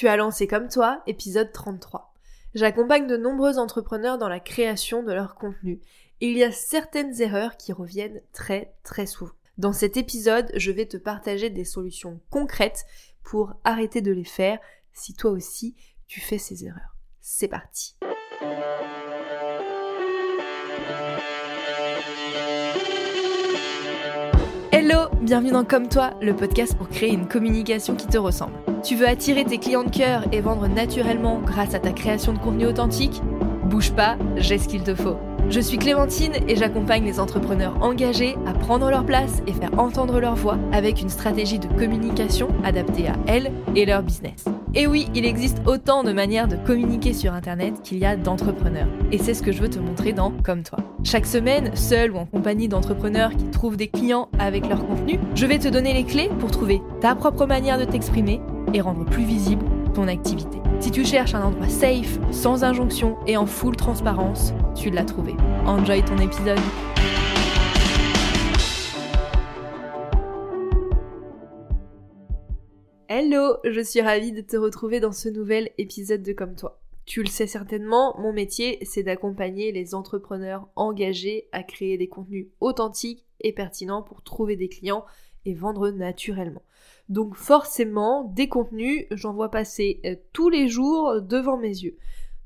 Tu as lancé comme toi, épisode 33. J'accompagne de nombreux entrepreneurs dans la création de leur contenu. Et il y a certaines erreurs qui reviennent très très souvent. Dans cet épisode, je vais te partager des solutions concrètes pour arrêter de les faire si toi aussi tu fais ces erreurs. C'est parti. Bienvenue dans Comme toi, le podcast pour créer une communication qui te ressemble. Tu veux attirer tes clients de cœur et vendre naturellement grâce à ta création de contenu authentique? Bouge pas, j'ai ce qu'il te faut. Je suis Clémentine et j'accompagne les entrepreneurs engagés à prendre leur place et faire entendre leur voix avec une stratégie de communication adaptée à elles et leur business. Et oui, il existe autant de manières de communiquer sur Internet qu'il y a d'entrepreneurs. Et c'est ce que je veux te montrer dans Comme toi. Chaque semaine, seul ou en compagnie d'entrepreneurs qui trouvent des clients avec leur contenu, je vais te donner les clés pour trouver ta propre manière de t'exprimer et rendre plus visible ton activité. Si tu cherches un endroit safe, sans injonction et en full transparence, tu l'as trouvé. Enjoy ton épisode. Hello, je suis ravie de te retrouver dans ce nouvel épisode de Comme toi. Tu le sais certainement, mon métier, c'est d'accompagner les entrepreneurs engagés à créer des contenus authentiques et pertinents pour trouver des clients et vendre naturellement. Donc forcément, des contenus, j'en vois passer euh, tous les jours devant mes yeux.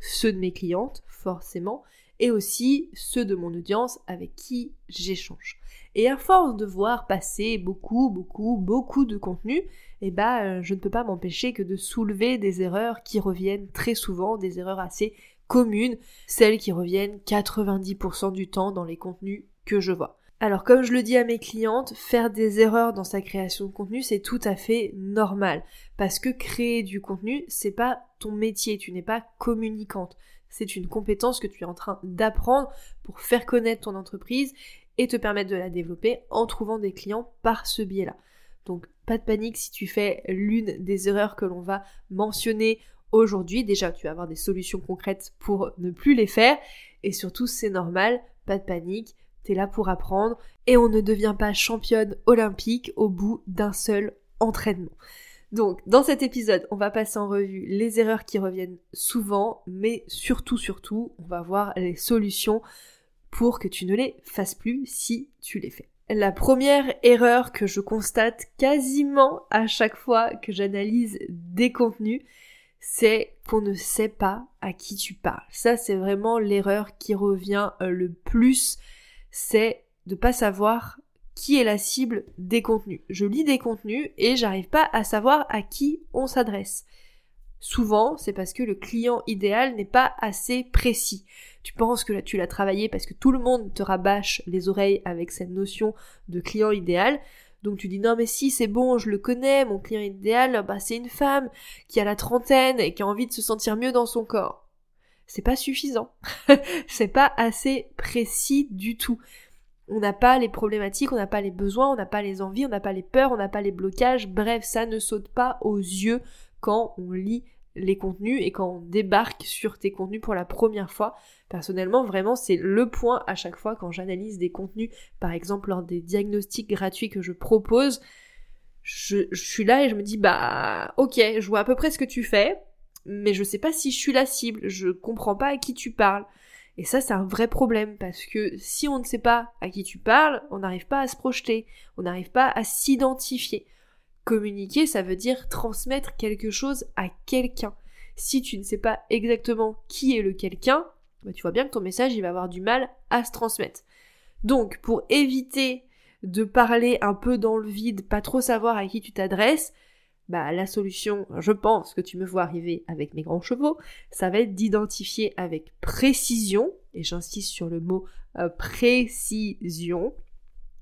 Ceux de mes clientes, forcément, et aussi ceux de mon audience avec qui j'échange. Et à force de voir passer beaucoup, beaucoup, beaucoup de contenus, eh ben, euh, je ne peux pas m'empêcher que de soulever des erreurs qui reviennent très souvent, des erreurs assez communes, celles qui reviennent 90% du temps dans les contenus que je vois. Alors comme je le dis à mes clientes, faire des erreurs dans sa création de contenu, c'est tout à fait normal parce que créer du contenu, c'est pas ton métier, tu n'es pas communicante. C'est une compétence que tu es en train d'apprendre pour faire connaître ton entreprise et te permettre de la développer en trouvant des clients par ce biais-là. Donc pas de panique si tu fais l'une des erreurs que l'on va mentionner aujourd'hui. Déjà, tu vas avoir des solutions concrètes pour ne plus les faire et surtout c'est normal, pas de panique t'es là pour apprendre et on ne devient pas championne olympique au bout d'un seul entraînement. Donc, dans cet épisode, on va passer en revue les erreurs qui reviennent souvent, mais surtout, surtout, on va voir les solutions pour que tu ne les fasses plus si tu les fais. La première erreur que je constate quasiment à chaque fois que j'analyse des contenus, c'est qu'on ne sait pas à qui tu parles. Ça, c'est vraiment l'erreur qui revient euh, le plus c'est de pas savoir qui est la cible des contenus. Je lis des contenus et j'arrive pas à savoir à qui on s'adresse. Souvent, c'est parce que le client idéal n'est pas assez précis. Tu penses que tu l'as travaillé parce que tout le monde te rabâche les oreilles avec cette notion de client idéal. Donc tu dis non mais si c'est bon, je le connais, mon client idéal, bah c'est une femme qui a la trentaine et qui a envie de se sentir mieux dans son corps c'est pas suffisant. c'est pas assez précis du tout. On n'a pas les problématiques, on n'a pas les besoins, on n'a pas les envies, on n'a pas les peurs, on n'a pas les blocages. Bref, ça ne saute pas aux yeux quand on lit les contenus et quand on débarque sur tes contenus pour la première fois. Personnellement, vraiment, c'est le point à chaque fois quand j'analyse des contenus, par exemple lors des diagnostics gratuits que je propose. Je, suis là et je me dis, bah, ok, je vois à peu près ce que tu fais mais je sais pas si je suis la cible, je comprends pas à qui tu parles. Et ça, c'est un vrai problème parce que si on ne sait pas à qui tu parles, on n'arrive pas à se projeter, on n'arrive pas à s'identifier. Communiquer, ça veut dire transmettre quelque chose à quelqu'un. Si tu ne sais pas exactement qui est le quelqu'un, bah tu vois bien que ton message, il va avoir du mal à se transmettre. Donc, pour éviter de parler un peu dans le vide, pas trop savoir à qui tu t'adresses, bah la solution, je pense que tu me vois arriver avec mes grands chevaux, ça va être d'identifier avec précision, et j'insiste sur le mot euh, précision,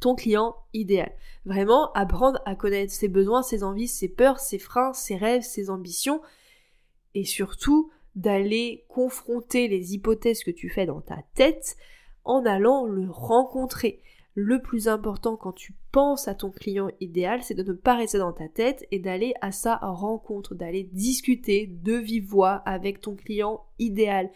ton client idéal. Vraiment apprendre à connaître ses besoins, ses envies, ses peurs, ses freins, ses rêves, ses ambitions, et surtout d'aller confronter les hypothèses que tu fais dans ta tête en allant le rencontrer le plus important quand tu penses à ton client idéal, c'est de ne pas rester dans ta tête et d'aller à sa rencontre, d'aller discuter de vive voix avec ton client idéal.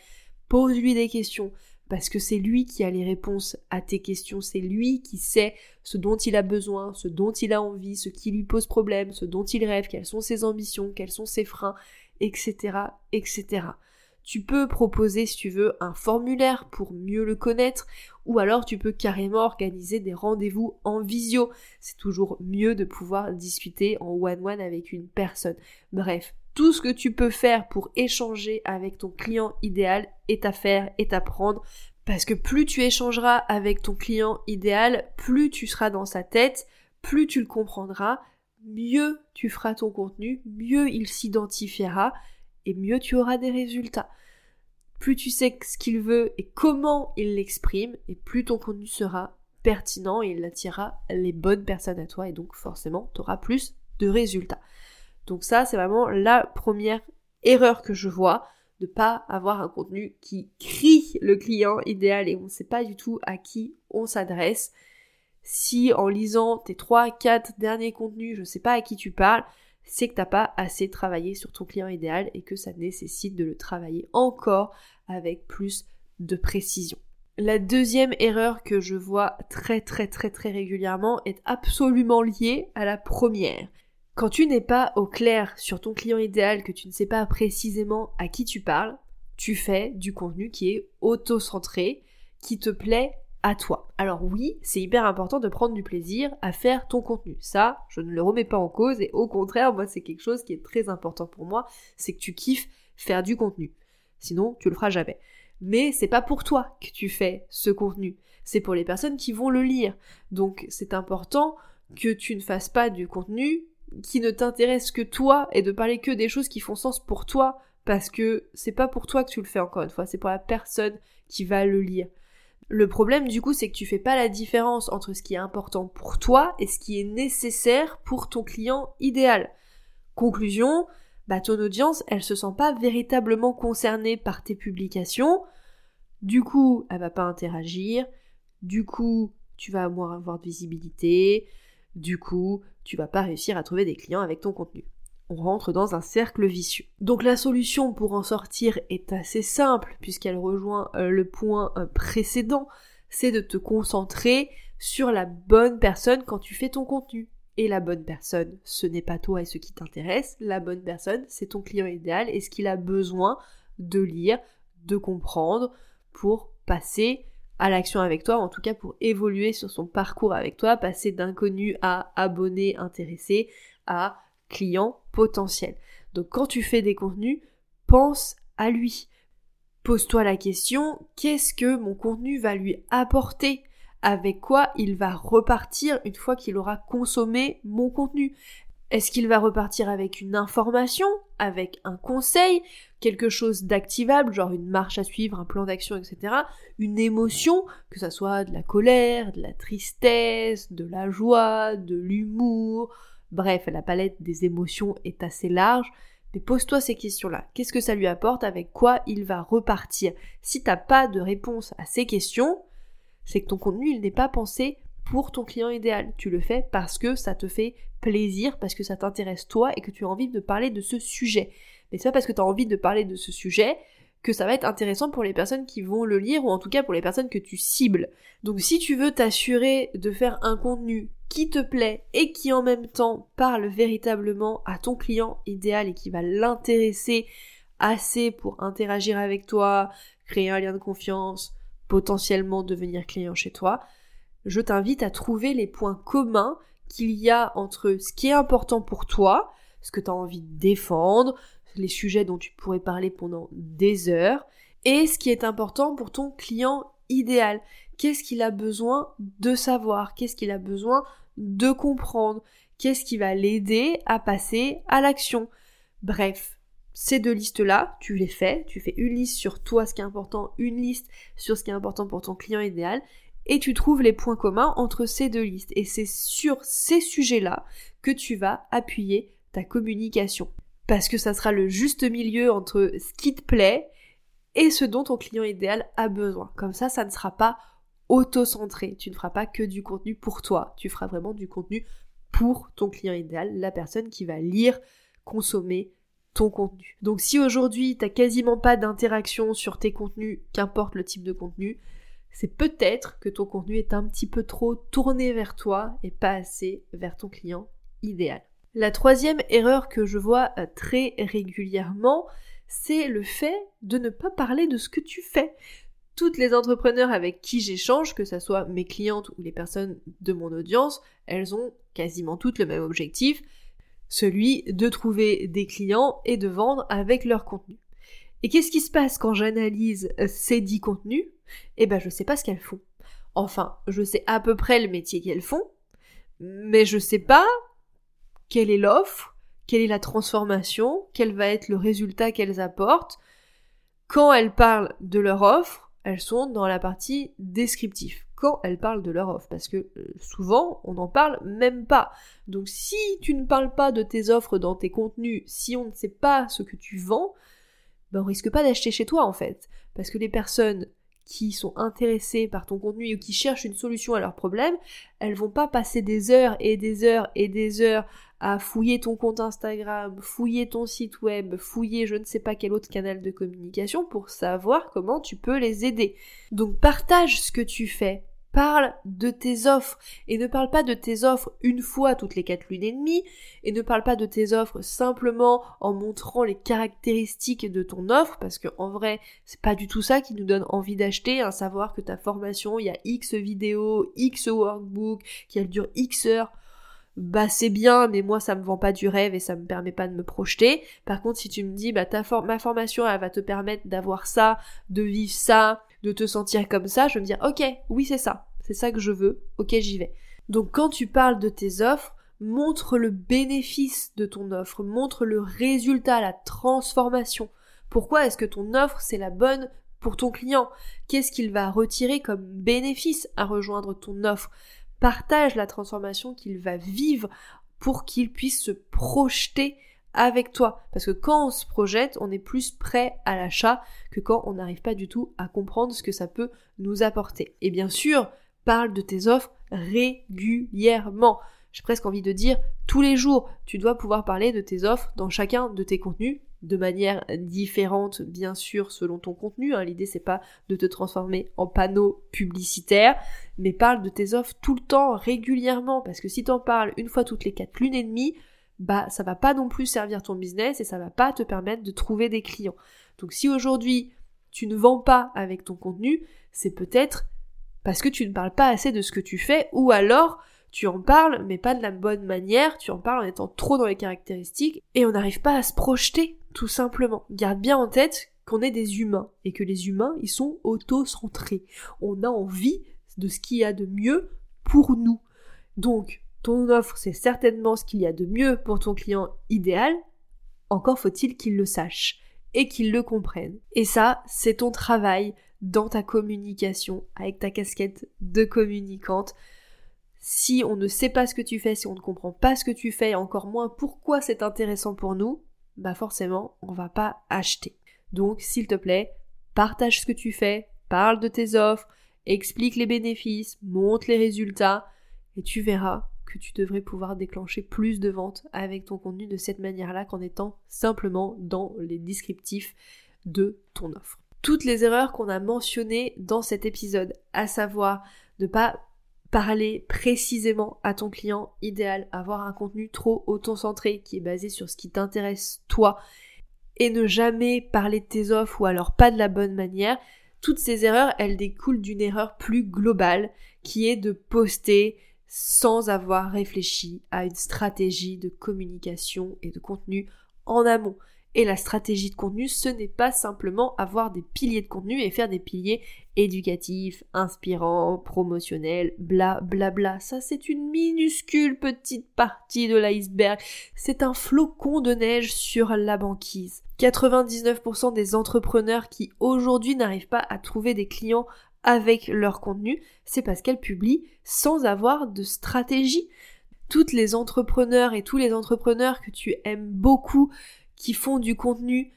Pose-lui des questions, parce que c'est lui qui a les réponses à tes questions, c'est lui qui sait ce dont il a besoin, ce dont il a envie, ce qui lui pose problème, ce dont il rêve, quelles sont ses ambitions, quels sont ses freins, etc., etc. Tu peux proposer, si tu veux, un formulaire pour mieux le connaître, ou alors tu peux carrément organiser des rendez-vous en visio. C'est toujours mieux de pouvoir discuter en one-one avec une personne. Bref, tout ce que tu peux faire pour échanger avec ton client idéal est à faire, est à prendre. Parce que plus tu échangeras avec ton client idéal, plus tu seras dans sa tête, plus tu le comprendras, mieux tu feras ton contenu, mieux il s'identifiera et mieux tu auras des résultats. Plus tu sais ce qu'il veut et comment il l'exprime, et plus ton contenu sera pertinent et il attirera les bonnes personnes à toi et donc forcément tu auras plus de résultats. Donc ça, c'est vraiment la première erreur que je vois, de pas avoir un contenu qui crie le client idéal et on ne sait pas du tout à qui on s'adresse. Si en lisant tes 3, 4 derniers contenus, je ne sais pas à qui tu parles, c'est que t'as pas assez travaillé sur ton client idéal et que ça nécessite de le travailler encore avec plus de précision. La deuxième erreur que je vois très très très très régulièrement est absolument liée à la première. Quand tu n'es pas au clair sur ton client idéal, que tu ne sais pas précisément à qui tu parles, tu fais du contenu qui est auto-centré, qui te plaît à toi. Alors oui, c'est hyper important de prendre du plaisir à faire ton contenu. Ça, je ne le remets pas en cause et au contraire, moi c'est quelque chose qui est très important pour moi, c'est que tu kiffes faire du contenu. Sinon, tu le feras jamais. Mais c'est pas pour toi que tu fais ce contenu, c'est pour les personnes qui vont le lire. Donc c'est important que tu ne fasses pas du contenu qui ne t'intéresse que toi et de parler que des choses qui font sens pour toi parce que c'est pas pour toi que tu le fais encore une fois, c'est pour la personne qui va le lire. Le problème du coup c'est que tu fais pas la différence entre ce qui est important pour toi et ce qui est nécessaire pour ton client idéal. Conclusion, bah ton audience elle se sent pas véritablement concernée par tes publications, du coup elle va pas interagir, du coup tu vas moins avoir de visibilité, du coup tu vas pas réussir à trouver des clients avec ton contenu. On rentre dans un cercle vicieux. Donc la solution pour en sortir est assez simple puisqu'elle rejoint euh, le point euh, précédent, c'est de te concentrer sur la bonne personne quand tu fais ton contenu. Et la bonne personne, ce n'est pas toi et ce qui t'intéresse, la bonne personne, c'est ton client idéal et ce qu'il a besoin de lire, de comprendre pour passer à l'action avec toi, en tout cas pour évoluer sur son parcours avec toi, passer d'inconnu à abonné intéressé à client potentiel. Donc quand tu fais des contenus, pense à lui. Pose-toi la question, qu'est-ce que mon contenu va lui apporter? Avec quoi il va repartir une fois qu'il aura consommé mon contenu? Est-ce qu'il va repartir avec une information, avec un conseil, quelque chose d'activable, genre une marche à suivre, un plan d'action, etc. Une émotion, que ça soit de la colère, de la tristesse, de la joie, de l'humour. Bref, la palette des émotions est assez large. Mais pose-toi ces questions-là. Qu'est-ce que ça lui apporte? Avec quoi il va repartir? Si t'as pas de réponse à ces questions, c'est que ton contenu, il n'est pas pensé pour ton client idéal. Tu le fais parce que ça te fait plaisir, parce que ça t'intéresse toi et que tu as envie de parler de ce sujet. Mais c'est pas parce que tu as envie de parler de ce sujet que ça va être intéressant pour les personnes qui vont le lire ou en tout cas pour les personnes que tu cibles. Donc si tu veux t'assurer de faire un contenu qui te plaît et qui en même temps parle véritablement à ton client idéal et qui va l'intéresser assez pour interagir avec toi, créer un lien de confiance, potentiellement devenir client chez toi, je t'invite à trouver les points communs qu'il y a entre ce qui est important pour toi, ce que tu as envie de défendre, les sujets dont tu pourrais parler pendant des heures, et ce qui est important pour ton client idéal. Qu'est-ce qu'il a besoin de savoir? Qu'est-ce qu'il a besoin de comprendre? Qu'est-ce qui va l'aider à passer à l'action? Bref, ces deux listes-là, tu les fais, tu fais une liste sur toi, ce qui est important, une liste sur ce qui est important pour ton client idéal, et tu trouves les points communs entre ces deux listes. Et c'est sur ces sujets-là que tu vas appuyer ta communication. Parce que ça sera le juste milieu entre ce qui te plaît et ce dont ton client idéal a besoin. Comme ça, ça ne sera pas auto-centré. Tu ne feras pas que du contenu pour toi. Tu feras vraiment du contenu pour ton client idéal, la personne qui va lire, consommer ton contenu. Donc si aujourd'hui t'as quasiment pas d'interaction sur tes contenus, qu'importe le type de contenu, c'est peut-être que ton contenu est un petit peu trop tourné vers toi et pas assez vers ton client idéal. La troisième erreur que je vois euh, très régulièrement, c'est le fait de ne pas parler de ce que tu fais. Toutes les entrepreneurs avec qui j'échange, que ce soit mes clientes ou les personnes de mon audience, elles ont quasiment toutes le même objectif, celui de trouver des clients et de vendre avec leur contenu. Et qu'est-ce qui se passe quand j'analyse euh, ces dix contenus? Eh ben je sais pas ce qu'elles font. Enfin, je sais à peu près le métier qu'elles font, mais je sais pas quelle est l'offre, quelle est la transformation, quel va être le résultat qu'elles apportent. Quand elles parlent de leur offre, elles sont dans la partie descriptive. Quand elles parlent de leur offre, parce que euh, souvent on n'en parle même pas. Donc si tu ne parles pas de tes offres dans tes contenus, si on ne sait pas ce que tu vends, ben on risque pas d'acheter chez toi en fait. Parce que les personnes qui sont intéressées par ton contenu ou qui cherchent une solution à leurs problèmes, elles vont pas passer des heures et des heures et des heures à fouiller ton compte Instagram, fouiller ton site web, fouiller je ne sais pas quel autre canal de communication pour savoir comment tu peux les aider. Donc partage ce que tu fais, parle de tes offres et ne parle pas de tes offres une fois toutes les quatre lunes et demie et ne parle pas de tes offres simplement en montrant les caractéristiques de ton offre parce que en vrai c'est pas du tout ça qui nous donne envie d'acheter à savoir que ta formation il y a X vidéos, X workbook qu'elle dure X heures bah c'est bien, mais moi ça me vend pas du rêve et ça me permet pas de me projeter. Par contre, si tu me dis bah ta ma formation elle va te permettre d'avoir ça, de vivre ça, de te sentir comme ça, je vais me dire ok, oui c'est ça, c'est ça que je veux, ok j'y vais. Donc quand tu parles de tes offres, montre le bénéfice de ton offre, montre le résultat, la transformation. Pourquoi est-ce que ton offre c'est la bonne pour ton client? Qu'est-ce qu'il va retirer comme bénéfice à rejoindre ton offre? Partage la transformation qu'il va vivre pour qu'il puisse se projeter avec toi. Parce que quand on se projette, on est plus prêt à l'achat que quand on n'arrive pas du tout à comprendre ce que ça peut nous apporter. Et bien sûr, parle de tes offres régulièrement. J'ai presque envie de dire tous les jours, tu dois pouvoir parler de tes offres dans chacun de tes contenus de manière différente, bien sûr, selon ton contenu. Hein. L'idée, c'est pas de te transformer en panneau publicitaire, mais parle de tes offres tout le temps, régulièrement, parce que si t'en parles une fois toutes les quatre lunes et demie, bah, ça va pas non plus servir ton business et ça va pas te permettre de trouver des clients. Donc, si aujourd'hui, tu ne vends pas avec ton contenu, c'est peut-être parce que tu ne parles pas assez de ce que tu fais, ou alors, tu en parles, mais pas de la bonne manière, tu en parles en étant trop dans les caractéristiques, et on n'arrive pas à se projeter, tout simplement. Garde bien en tête qu'on est des humains, et que les humains, ils sont auto-centrés. On a envie de ce qu'il y a de mieux pour nous. Donc, ton offre, c'est certainement ce qu'il y a de mieux pour ton client idéal, encore faut-il qu'il le sache et qu'il le comprenne. Et ça, c'est ton travail dans ta communication avec ta casquette de communicante si on ne sait pas ce que tu fais, si on ne comprend pas ce que tu fais, et encore moins pourquoi c'est intéressant pour nous, bah forcément, on va pas acheter. Donc, s'il te plaît, partage ce que tu fais, parle de tes offres, explique les bénéfices, montre les résultats, et tu verras que tu devrais pouvoir déclencher plus de ventes avec ton contenu de cette manière-là qu'en étant simplement dans les descriptifs de ton offre. Toutes les erreurs qu'on a mentionnées dans cet épisode, à savoir ne pas parler précisément à ton client idéal, avoir un contenu trop auto-centré qui est basé sur ce qui t'intéresse toi et ne jamais parler de tes offres ou alors pas de la bonne manière, toutes ces erreurs, elles découlent d'une erreur plus globale qui est de poster sans avoir réfléchi à une stratégie de communication et de contenu en amont. Et la stratégie de contenu, ce n'est pas simplement avoir des piliers de contenu et faire des piliers éducatifs, inspirants, promotionnels, bla bla bla. Ça, c'est une minuscule petite partie de l'iceberg. C'est un flocon de neige sur la banquise. 99% des entrepreneurs qui aujourd'hui n'arrivent pas à trouver des clients avec leur contenu, c'est parce qu'elles publient sans avoir de stratégie. Toutes les entrepreneurs et tous les entrepreneurs que tu aimes beaucoup qui font du contenu,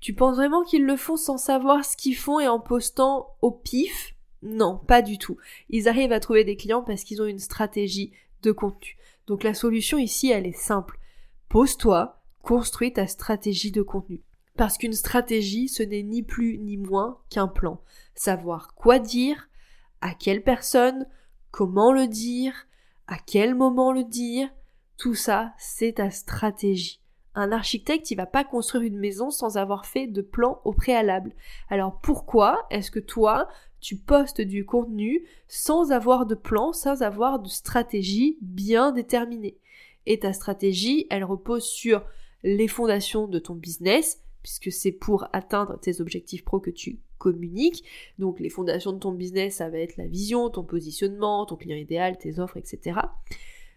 tu penses vraiment qu'ils le font sans savoir ce qu'ils font et en postant au pif? Non, pas du tout. Ils arrivent à trouver des clients parce qu'ils ont une stratégie de contenu. Donc la solution ici, elle est simple. Pose-toi, construis ta stratégie de contenu. Parce qu'une stratégie, ce n'est ni plus ni moins qu'un plan. Savoir quoi dire, à quelle personne, comment le dire, à quel moment le dire, tout ça, c'est ta stratégie. Un architecte, il va pas construire une maison sans avoir fait de plan au préalable. Alors pourquoi est-ce que toi, tu postes du contenu sans avoir de plan, sans avoir de stratégie bien déterminée? Et ta stratégie, elle repose sur les fondations de ton business, puisque c'est pour atteindre tes objectifs pro que tu communiques. Donc les fondations de ton business, ça va être la vision, ton positionnement, ton client idéal, tes offres, etc.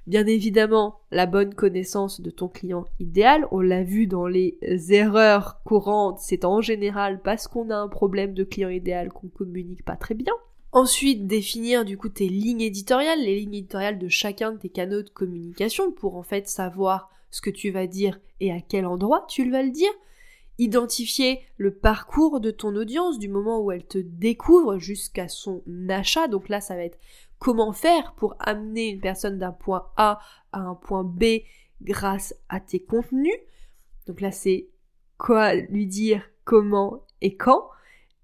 Bien évidemment, la bonne connaissance de ton client idéal, on l'a vu dans les erreurs courantes, c'est en général parce qu'on a un problème de client idéal qu'on communique pas très bien. Ensuite, définir du coup tes lignes éditoriales, les lignes éditoriales de chacun de tes canaux de communication pour en fait savoir ce que tu vas dire et à quel endroit tu vas le dire. Identifier le parcours de ton audience du moment où elle te découvre jusqu'à son achat. Donc là, ça va être comment faire pour amener une personne d'un point A à un point B grâce à tes contenus. Donc là, c'est quoi lui dire, comment et quand.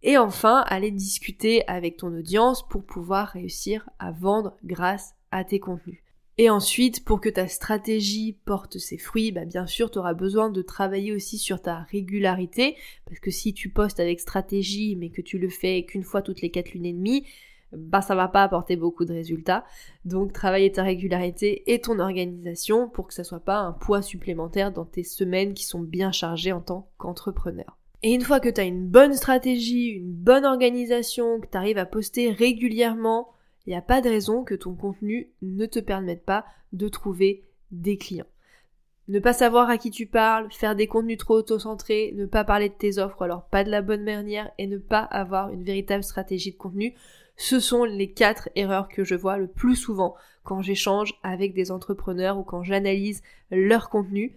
Et enfin, aller discuter avec ton audience pour pouvoir réussir à vendre grâce à tes contenus. Et ensuite, pour que ta stratégie porte ses fruits, bah bien sûr, tu auras besoin de travailler aussi sur ta régularité, parce que si tu postes avec stratégie, mais que tu le fais qu'une fois toutes les quatre lunes et demie, bah ça va pas apporter beaucoup de résultats. Donc travailler ta régularité et ton organisation pour que ça soit pas un poids supplémentaire dans tes semaines qui sont bien chargées en tant qu'entrepreneur. Et une fois que tu as une bonne stratégie, une bonne organisation, que tu arrives à poster régulièrement, il n'y a pas de raison que ton contenu ne te permette pas de trouver des clients. Ne pas savoir à qui tu parles, faire des contenus trop auto-centrés, ne pas parler de tes offres alors pas de la bonne manière et ne pas avoir une véritable stratégie de contenu, ce sont les quatre erreurs que je vois le plus souvent quand j'échange avec des entrepreneurs ou quand j'analyse leur contenu.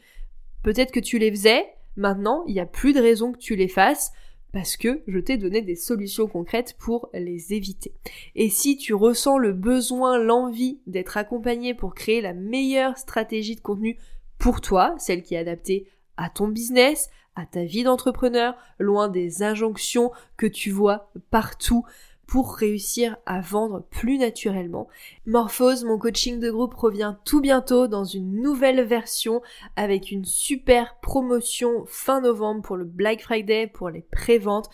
Peut-être que tu les faisais, maintenant il n'y a plus de raison que tu les fasses parce que je t'ai donné des solutions concrètes pour les éviter. Et si tu ressens le besoin, l'envie d'être accompagné pour créer la meilleure stratégie de contenu pour toi, celle qui est adaptée à ton business, à ta vie d'entrepreneur, loin des injonctions que tu vois partout pour réussir à vendre plus naturellement. Morphose, mon coaching de groupe revient tout bientôt dans une nouvelle version avec une super promotion fin novembre pour le Black Friday, pour les préventes.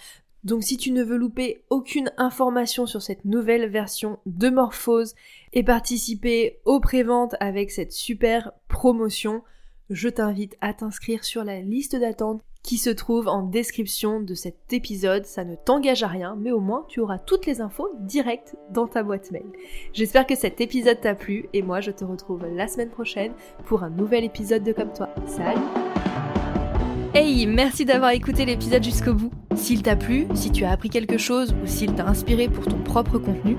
Donc si tu ne veux louper aucune information sur cette nouvelle version de Morphose et participer aux préventes avec cette super promotion, je t'invite à t'inscrire sur la liste d'attente qui se trouve en description de cet épisode. Ça ne t'engage à rien, mais au moins tu auras toutes les infos directes dans ta boîte mail. J'espère que cet épisode t'a plu et moi je te retrouve la semaine prochaine pour un nouvel épisode de Comme toi. Salut Hey, merci d'avoir écouté l'épisode jusqu'au bout. S'il t'a plu, si tu as appris quelque chose ou s'il t'a inspiré pour ton propre contenu,